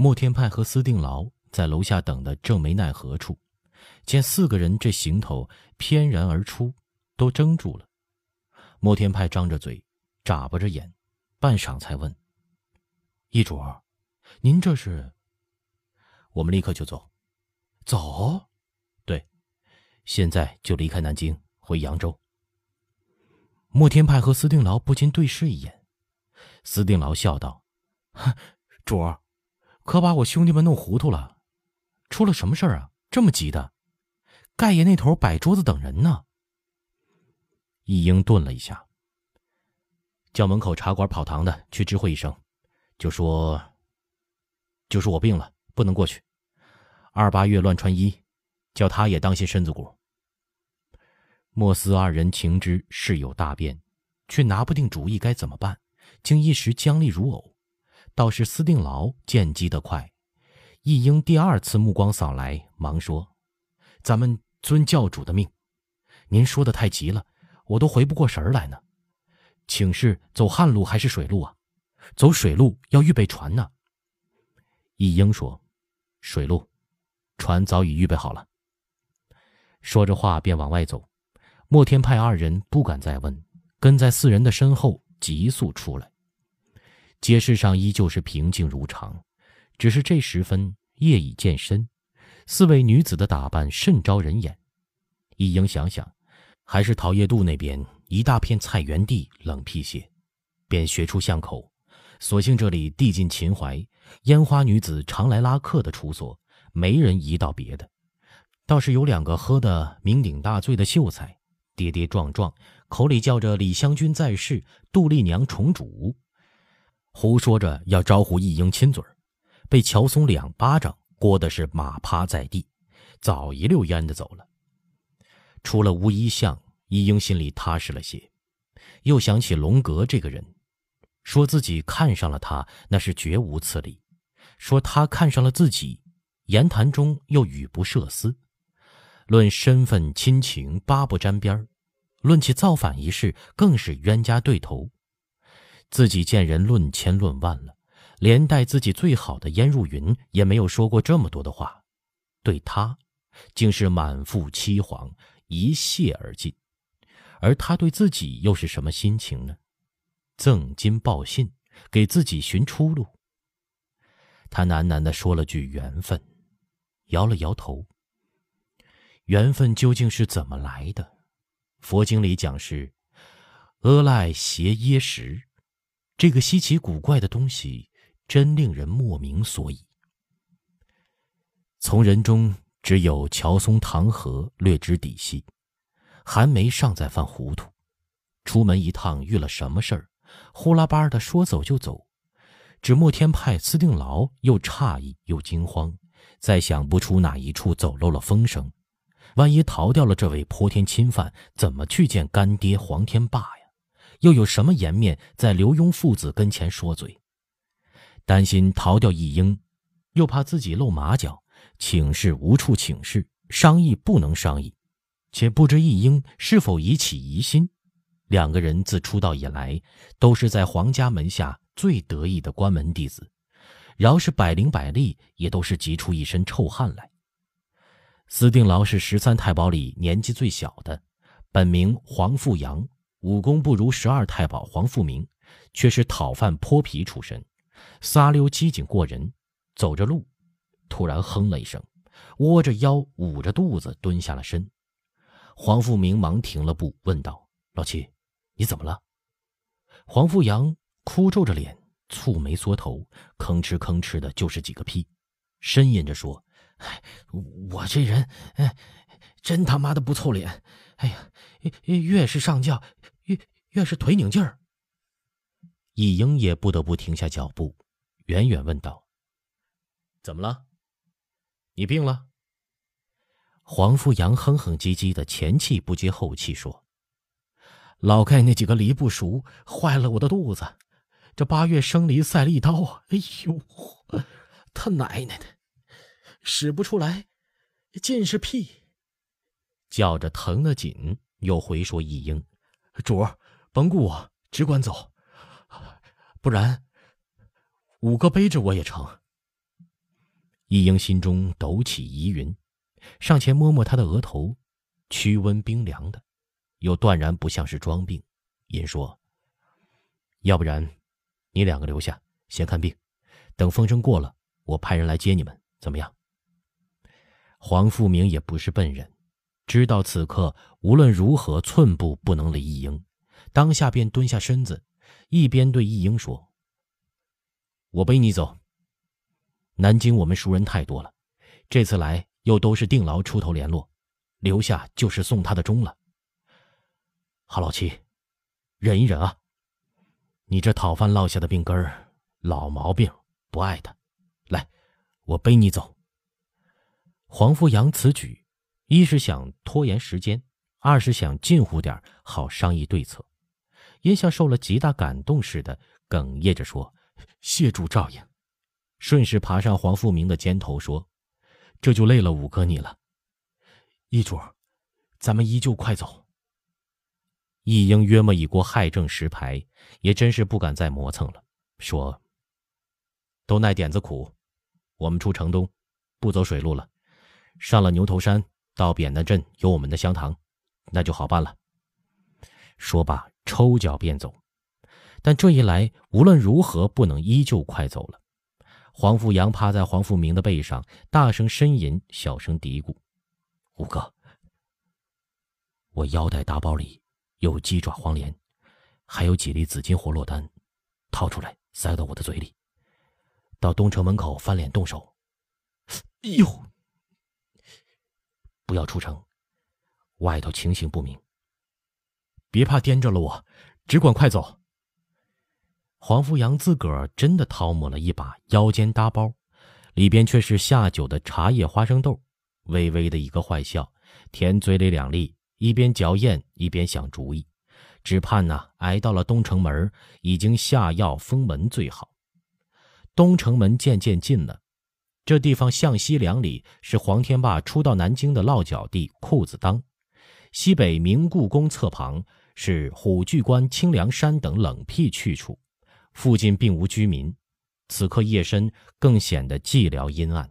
莫天派和司定牢在楼下等的正没奈何处，见四个人这行头翩然而出，都怔住了。莫天派张着嘴，眨巴着眼，半晌才问：“易主，您这是？”我们立刻就走。走？对，现在就离开南京，回扬州。莫天派和司定牢不禁对视一眼。司定牢笑道：“哼主儿，可把我兄弟们弄糊涂了。出了什么事儿啊？这么急的？盖爷那头摆桌子等人呢。”一英顿了一下，叫门口茶馆跑堂的去知会一声，就说：“就说我病了，不能过去。二八月乱穿衣，叫他也当心身子骨。”莫斯二人情知事有大变，却拿不定主意该怎么办，竟一时僵立如偶。倒是司定牢见机得快，一英第二次目光扫来，忙说：“咱们遵教主的命，您说的太急了，我都回不过神来呢。请示走旱路还是水路啊？走水路要预备船呢。”一英说：“水路，船早已预备好了。”说着话便往外走。莫天派二人不敢再问，跟在四人的身后急速出来。街市上依旧是平静如常，只是这时分夜已渐深，四位女子的打扮甚招人眼。一英想想，还是桃叶渡那边一大片菜园地冷僻些，便学出巷口。所幸这里地近秦淮，烟花女子常来拉客的处所，没人移到别的。倒是有两个喝得酩酊大醉的秀才。跌跌撞撞，口里叫着“李香君在世，杜丽娘重主”，胡说着要招呼一英亲嘴，被乔松两巴掌掴的是马趴在地，早一溜烟的走了。出了乌衣巷，一英心里踏实了些，又想起龙格这个人，说自己看上了他，那是绝无此理；说他看上了自己，言谈中又语不涉私。论身份亲情，八不沾边。论起造反一事，更是冤家对头。自己见人论千论万了，连带自己最好的燕入云也没有说过这么多的话，对他，竟是满腹凄惶，一泻而尽。而他对自己又是什么心情呢？赠金报信，给自己寻出路。他喃喃地说了句“缘分”，摇了摇头。缘分究竟是怎么来的？佛经里讲是阿赖邪耶识，这个稀奇古怪的东西，真令人莫名所以。从人中只有乔松、唐河略知底细，韩梅尚在犯糊涂。出门一趟遇了什么事儿，呼啦巴的说走就走。只莫天派司定牢又诧异又惊慌，再想不出哪一处走漏了风声。万一逃掉了这位泼天侵犯，怎么去见干爹黄天霸呀？又有什么颜面在刘墉父子跟前说嘴？担心逃掉一英，又怕自己露马脚，请示无处请示，商议不能商议，且不知一英是否已起疑心。两个人自出道以来，都是在皇家门下最得意的关门弟子，饶是百灵百利，也都是急出一身臭汗来。司定牢是十三太保里年纪最小的，本名黄富阳，武功不如十二太保黄富明，却是讨饭泼皮出身，撒溜机警过人。走着路，突然哼了一声，窝着腰，捂着肚子蹲下了身。黄富明忙停了步，问道：“老七，你怎么了？”黄富阳哭皱着脸，蹙眉缩头，吭哧吭哧的就是几个屁，呻吟着说。哎，我这人，哎，真他妈的不凑脸！哎呀，越是上轿，越是腿拧劲儿。易英也不得不停下脚步，远远问道：“怎么了？你病了？”黄富阳哼哼唧唧的，前气不接后气说：“老盖那几个梨不熟，坏了我的肚子。这八月生梨赛了一刀，哎呦，他奶奶的！”使不出来，尽是屁。叫着疼得紧，又回说一英：“主儿，甭顾我，只管走，不然五哥背着我也成。”一英心中抖起疑云，上前摸摸他的额头，驱温冰凉的，又断然不像是装病，因说：“要不然，你两个留下先看病，等风声过了，我派人来接你们，怎么样？”黄富明也不是笨人，知道此刻无论如何寸步不能离一英，当下便蹲下身子，一边对易英说：“我背你走。南京我们熟人太多了，这次来又都是定牢出头联络，留下就是送他的终了。好老七，忍一忍啊！你这讨饭落下的病根儿，老毛病，不爱他。来，我背你走。”黄富阳此举，一是想拖延时间，二是想近乎点好商议对策。也像受了极大感动似的，哽咽着说：“谢主照应。”顺势爬上黄富明的肩头说：“这就累了五哥你了。”易主，咱们依旧快走。一英约莫已过亥正时牌，也真是不敢再磨蹭了，说：“都耐点子苦，我们出城东，不走水路了。”上了牛头山，到扁担镇有我们的香堂，那就好办了。说罢，抽脚便走。但这一来，无论如何不能依旧快走了。黄富阳趴在黄富明的背上，大声呻吟，小声嘀咕：“五哥，我腰带大包里有鸡爪黄连，还有几粒紫金活络丹，掏出来塞到我的嘴里。到东城门口翻脸动手。”哎呦！不要出城，外头情形不明。别怕颠着了我，只管快走。黄富阳自个儿真的掏摸了一把腰间大包，里边却是下酒的茶叶花生豆，微微的一个坏笑，填嘴里两粒，一边嚼咽一边想主意，只盼呐挨到了东城门，已经下药封门最好。东城门渐渐近了。这地方向西两里是黄天霸初到南京的落脚地裤子当，西北明故宫侧旁是虎踞关、清凉山等冷僻去处，附近并无居民。此刻夜深，更显得寂寥阴暗。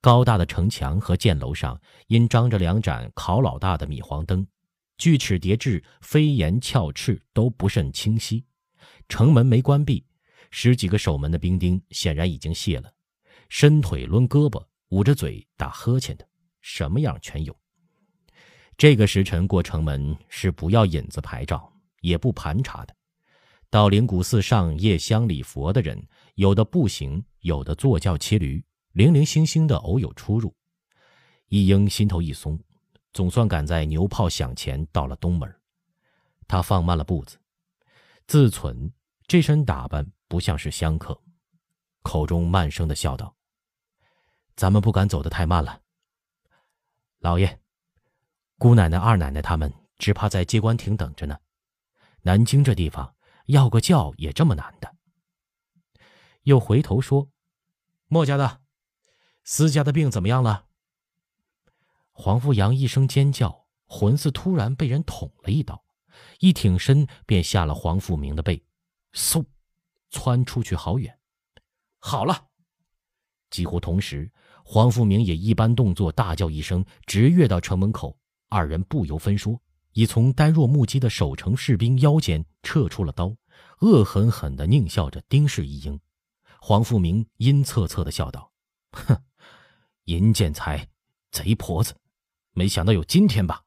高大的城墙和箭楼上因张着两盏烤老大的米黄灯，锯齿叠峙、飞檐翘翅都不甚清晰。城门没关闭，十几个守门的兵丁显然已经卸了。伸腿抡胳膊，捂着嘴打呵欠的，什么样全有。这个时辰过城门是不要引子牌照，也不盘查的。到灵谷寺上夜香礼佛的人，有的步行，有的坐轿骑驴，零零星星的偶有出入。一英心头一松，总算赶在牛炮响前到了东门。他放慢了步子，自忖这身打扮不像是香客，口中慢声的笑道。咱们不敢走得太慢了，老爷、姑奶奶、二奶奶他们只怕在接官亭等着呢。南京这地方要个轿也这么难的。又回头说：“莫家的、私家的病怎么样了？”黄富阳一声尖叫，魂似突然被人捅了一刀，一挺身便下了黄富明的背，嗖，窜出去好远。好了，几乎同时。黄富明也一般动作，大叫一声，直跃到城门口。二人不由分说，已从呆若木鸡的守城士兵腰间撤出了刀，恶狠狠地狞笑着盯视一英。黄富明阴恻恻地笑道：“哼，银建才，贼婆子，没想到有今天吧？”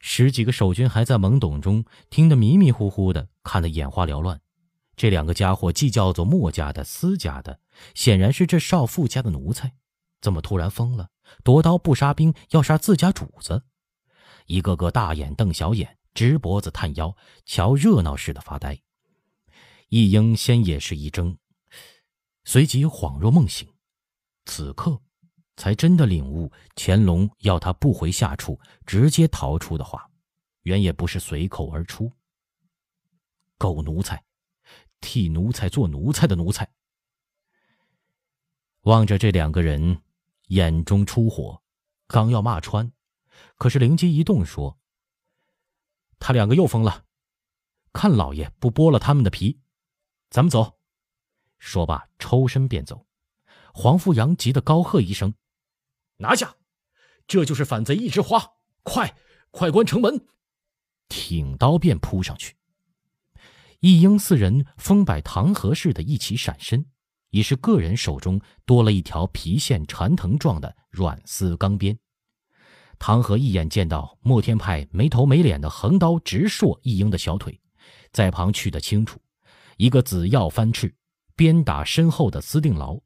十几个守军还在懵懂中听得迷迷糊糊的，看得眼花缭乱。这两个家伙既叫做墨家的、私家的，显然是这少妇家的奴才，怎么突然疯了，夺刀不杀兵，要杀自家主子？一个个大眼瞪小眼，直脖子探腰，瞧热闹似的发呆。一英先也是一怔，随即恍若梦醒，此刻才真的领悟乾隆要他不回下处，直接逃出的话，原也不是随口而出。狗奴才！替奴才做奴才的奴才，望着这两个人，眼中出火，刚要骂穿，可是灵机一动，说：“他两个又疯了，看老爷不剥了他们的皮，咱们走。”说罢抽身便走。黄富阳急得高喝一声：“拿下！这就是反贼一枝花！快，快关城门！”挺刀便扑上去。一应四人风摆唐河似的一起闪身，已是个人手中多了一条皮线缠藤状的软丝钢鞭。唐河一眼见到莫天派没头没脸的横刀直槊一英的小腿，在旁去得清楚，一个紫药翻翅，鞭打身后的司定牢，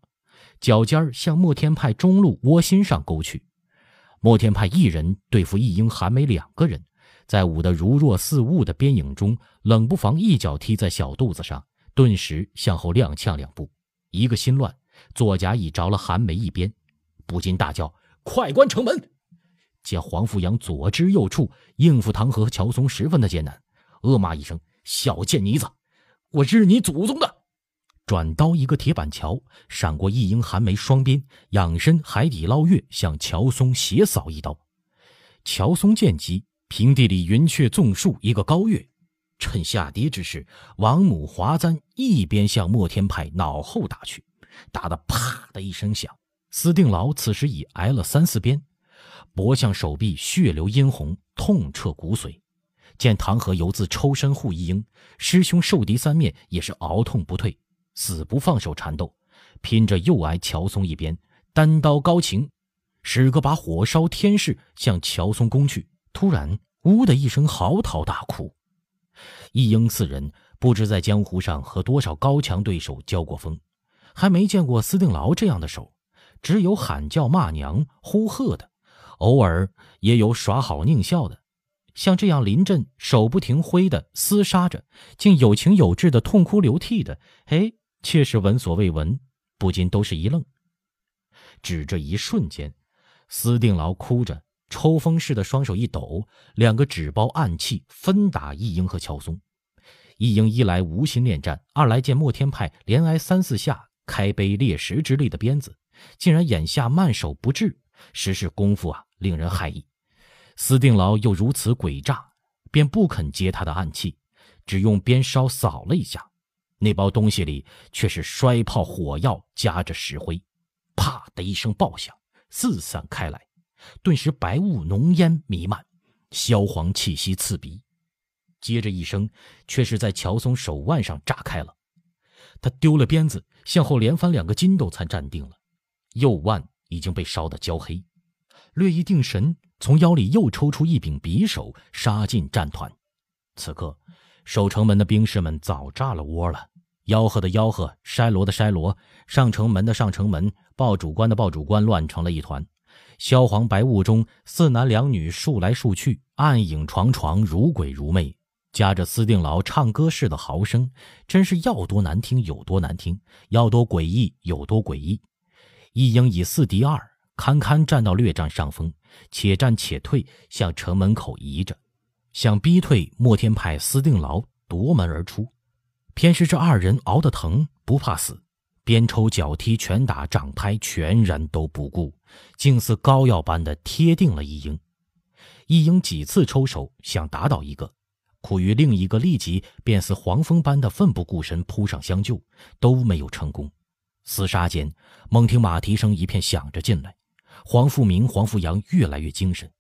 脚尖向莫天派中路窝心上勾去。莫天派一人对付一英、韩梅两个人，在舞得如若似雾的边影中，冷不防一脚踢在小肚子上，顿时向后踉跄两步，一个心乱，左甲已着了韩梅一鞭，不禁大叫：“快关城门！”见黄富阳左支右绌，应付唐和乔松十分的艰难，恶骂一声：“小贱妮子，我日你祖宗的！”转刀一个铁板桥，闪过一英寒梅双鞭，仰身海底捞月，向乔松斜扫一刀。乔松见机，平地里云雀纵竖一个高跃，趁下跌之时，王母华簪一边向莫天派脑后打去，打得啪的一声响。司定牢此时已挨了三四鞭。脖项手臂血流殷红，痛彻骨髓。见唐河犹自抽身护一英，师兄受敌三面也是熬痛不退，死不放手缠斗，拼着又挨乔松一鞭，单刀高擎，使个把火烧天势向乔松攻去。突然，呜的一声嚎啕大哭。一英四人不知在江湖上和多少高强对手交过锋，还没见过司定牢这样的手，只有喊叫骂娘、呼喝的。偶尔也有耍好宁笑的，像这样临阵手不停挥的厮杀着，竟有情有志的痛哭流涕的，哎，却是闻所未闻，不禁都是一愣。只这一瞬间，司定牢哭着，抽风似的双手一抖，两个纸包暗器分打一英和乔松。一英一来无心恋战，二来见莫天派连挨三四下开杯裂石之力的鞭子，竟然眼下慢手不至，实是功夫啊！令人骇异，司定牢又如此诡诈，便不肯接他的暗器，只用鞭梢扫了一下，那包东西里却是摔炮火药夹着石灰，啪的一声爆响，四散开来，顿时白雾浓烟弥漫，硝黄气息刺鼻。接着一声，却是在乔松手腕上炸开了，他丢了鞭子，向后连翻两个筋斗才站定了，右腕已经被烧得焦黑。略一定神，从腰里又抽出一柄匕首，杀进战团。此刻，守城门的兵士们早炸了窝了，吆喝的吆喝，筛锣的筛锣，上城门的上城门，报主官的报主官，乱成了一团。萧黄白雾中，四男两女数来数去，暗影幢幢，如鬼如魅，夹着司定牢唱歌似的嚎声，真是要多难听有多难听，要多诡异有多诡异。一应以四敌二。堪堪占到略占上风，且战且退，向城门口移着，想逼退莫天派司定牢夺门而出。偏是这二人熬得疼，不怕死，鞭抽脚踢拳打掌拍，全然都不顾，竟似膏药般的贴定了一英。一英几次抽手想打倒一个，苦于另一个立即便似黄蜂般的奋不顾身扑上相救，都没有成功。厮杀间，猛听马蹄声一片响着进来。黄富明、黄富阳越来越精神，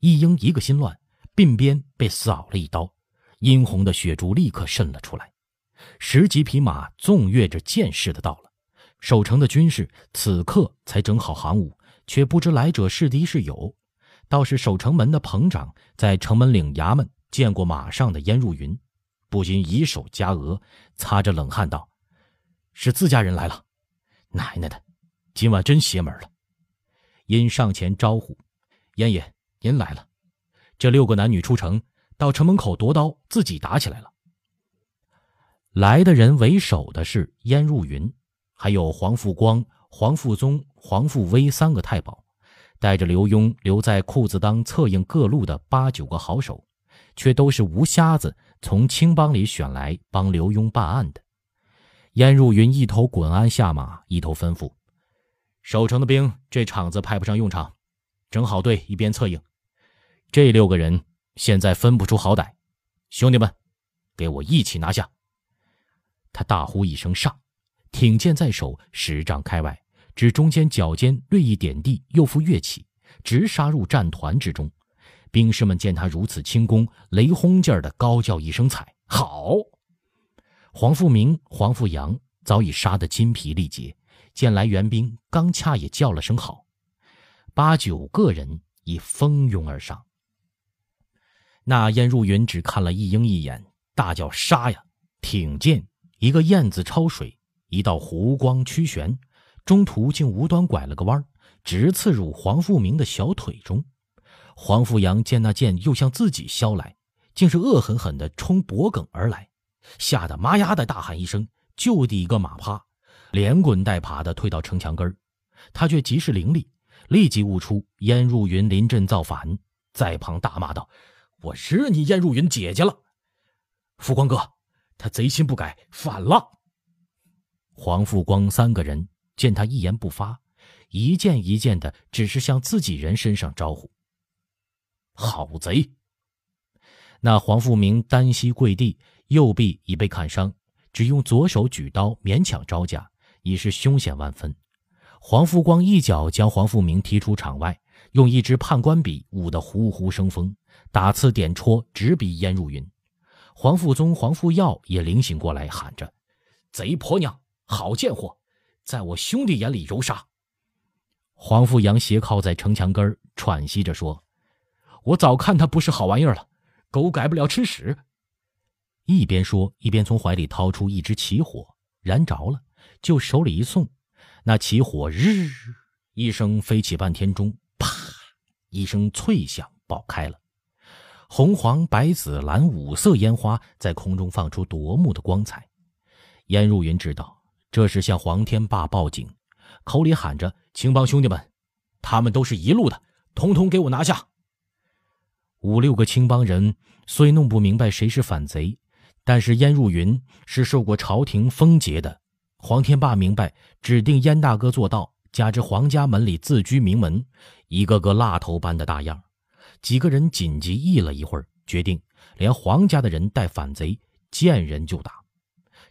一英一个心乱，鬓边被扫了一刀，殷红的血珠立刻渗了出来。十几匹马纵跃着剑似的到了，守城的军士此刻才整好行伍，却不知来者是敌是友。倒是守城门的彭长在城门岭衙门见过马上的燕入云，不禁以手夹额，擦着冷汗道：“是自家人来了，奶奶的，今晚真邪门了。”因上前招呼：“燕爷，您来了。”这六个男女出城，到城门口夺刀，自己打起来了。来的人为首的是燕入云，还有黄富光、黄富宗、黄富威三个太保，带着刘墉留在裤子当策应各路的八九个好手，却都是吴瞎子从青帮里选来帮刘墉办案的。燕入云一头滚鞍下马，一头吩咐。守城的兵，这场子派不上用场，整好队一边策应。这六个人现在分不出好歹，兄弟们，给我一起拿下！他大呼一声“上”，挺剑在手，十丈开外，只中间脚尖略一点地，又复跃起，直杀入战团之中。兵士们见他如此轻功，雷轰劲儿的高叫一声：“彩好！”黄富明、黄富阳早已杀得筋疲力竭，见来援兵，刚恰也叫了声好。八九个人已蜂拥而上。那燕入云只看了一鹰一眼，大叫：“杀呀！”挺剑，一个燕子抄水，一道湖光曲旋，中途竟无端拐了个弯，直刺入黄富明的小腿中。黄富阳见那剑又向自己削来，竟是恶狠狠地冲脖颈而来，吓得妈呀的大喊一声，就地一个马趴，连滚带爬地退到城墙根儿。他却极是伶俐，立即悟出燕入云临阵造反，在旁大骂道：“我是你燕入云姐姐了，富光哥。”他贼心不改，反了。黄富光三个人见他一言不发，一件一件的，只是向自己人身上招呼。好贼！那黄富明单膝跪地，右臂已被砍伤，只用左手举刀勉强招架，已是凶险万分。黄富光一脚将黄富明踢出场外，用一支判官笔舞得呼呼生风，打刺点戳，直逼燕入云。黄富宗、黄富耀也灵醒过来，喊着：“贼婆娘，好贱货，在我兄弟眼里蹂躏。”黄富阳斜靠在城墙根，喘息着说：“我早看他不是好玩意儿了，狗改不了吃屎。”一边说，一边从怀里掏出一支起火，燃着了，就手里一送，那起火日一声飞起半天中，啪一声脆响，爆开了。红、黄、白、紫、蓝五色烟花在空中放出夺目的光彩。燕入云知道这是向黄天霸报警，口里喊着：“青帮兄弟们，他们都是一路的，统统给我拿下！”五六个青帮人虽弄不明白谁是反贼，但是燕入云是受过朝廷封节的，黄天霸明白，指定燕大哥做到，加之黄家门里自居名门，一个个蜡头般的大样。几个人紧急议了一会儿，决定连黄家的人带反贼，见人就打。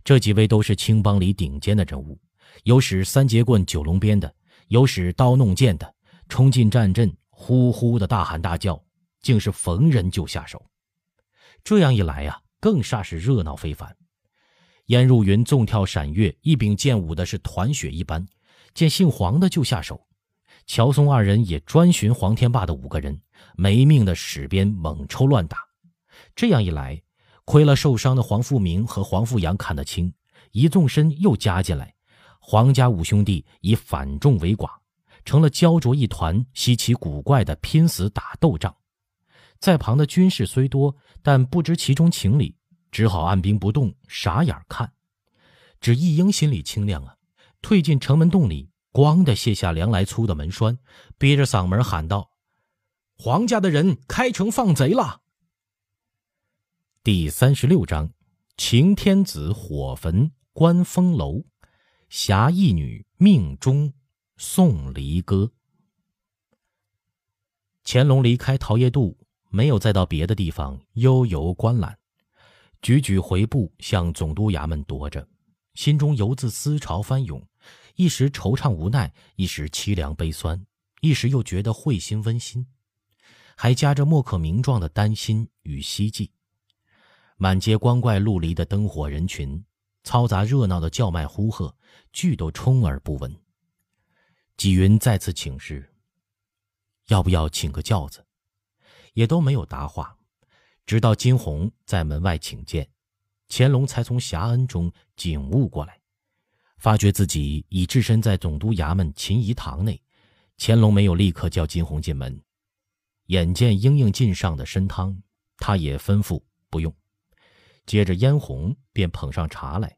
这几位都是青帮里顶尖的人物，有使三节棍、九龙鞭的，有使刀弄剑的。冲进战阵，呼呼的大喊大叫，竟是逢人就下手。这样一来呀，更煞是热闹非凡。燕入云纵跳闪跃，一柄剑舞的是团雪一般，见姓黄的就下手。乔松二人也专寻黄天霸的五个人，没命的使鞭猛抽乱打。这样一来，亏了受伤的黄富明和黄富阳看得清，一纵身又加进来，黄家五兄弟以反众为寡，成了焦灼一团、稀奇古怪的拼死打斗仗。在旁的军士虽多，但不知其中情理，只好按兵不动，傻眼看。只一英心里清亮啊，退进城门洞里。咣的卸下梁来粗的门栓，憋着嗓门喊道：“黄家的人开城放贼了。”第三十六章：擎天子火焚关风楼，侠义女命中送离歌。乾隆离开桃叶渡，没有再到别的地方悠游观览，举举回步向总督衙门踱着，心中犹自思潮翻涌。一时惆怅无奈，一时凄凉悲酸，一时又觉得会心温馨，还夹着莫可名状的担心与希冀。满街光怪陆离的灯火人群，嘈杂热闹的叫卖呼喝，俱都充耳不闻。纪云再次请示：“要不要请个轿子？”也都没有答话。直到金红在门外请见，乾隆才从遐恩中醒悟过来。发觉自己已置身在总督衙门秦仪堂内，乾隆没有立刻叫金红进门。眼见莺莺进上的参汤，他也吩咐不用。接着嫣红便捧上茶来，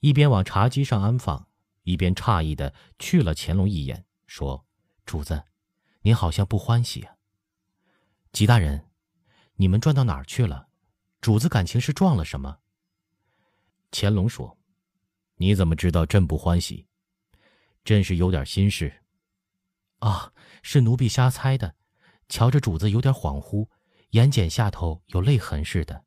一边往茶几上安放，一边诧异的去了乾隆一眼，说：“主子，您好像不欢喜啊。”吉大人，你们转到哪儿去了？主子感情是撞了什么？乾隆说。你怎么知道朕不欢喜？朕是有点心事。啊，是奴婢瞎猜的。瞧着主子有点恍惚，眼睑下头有泪痕似的。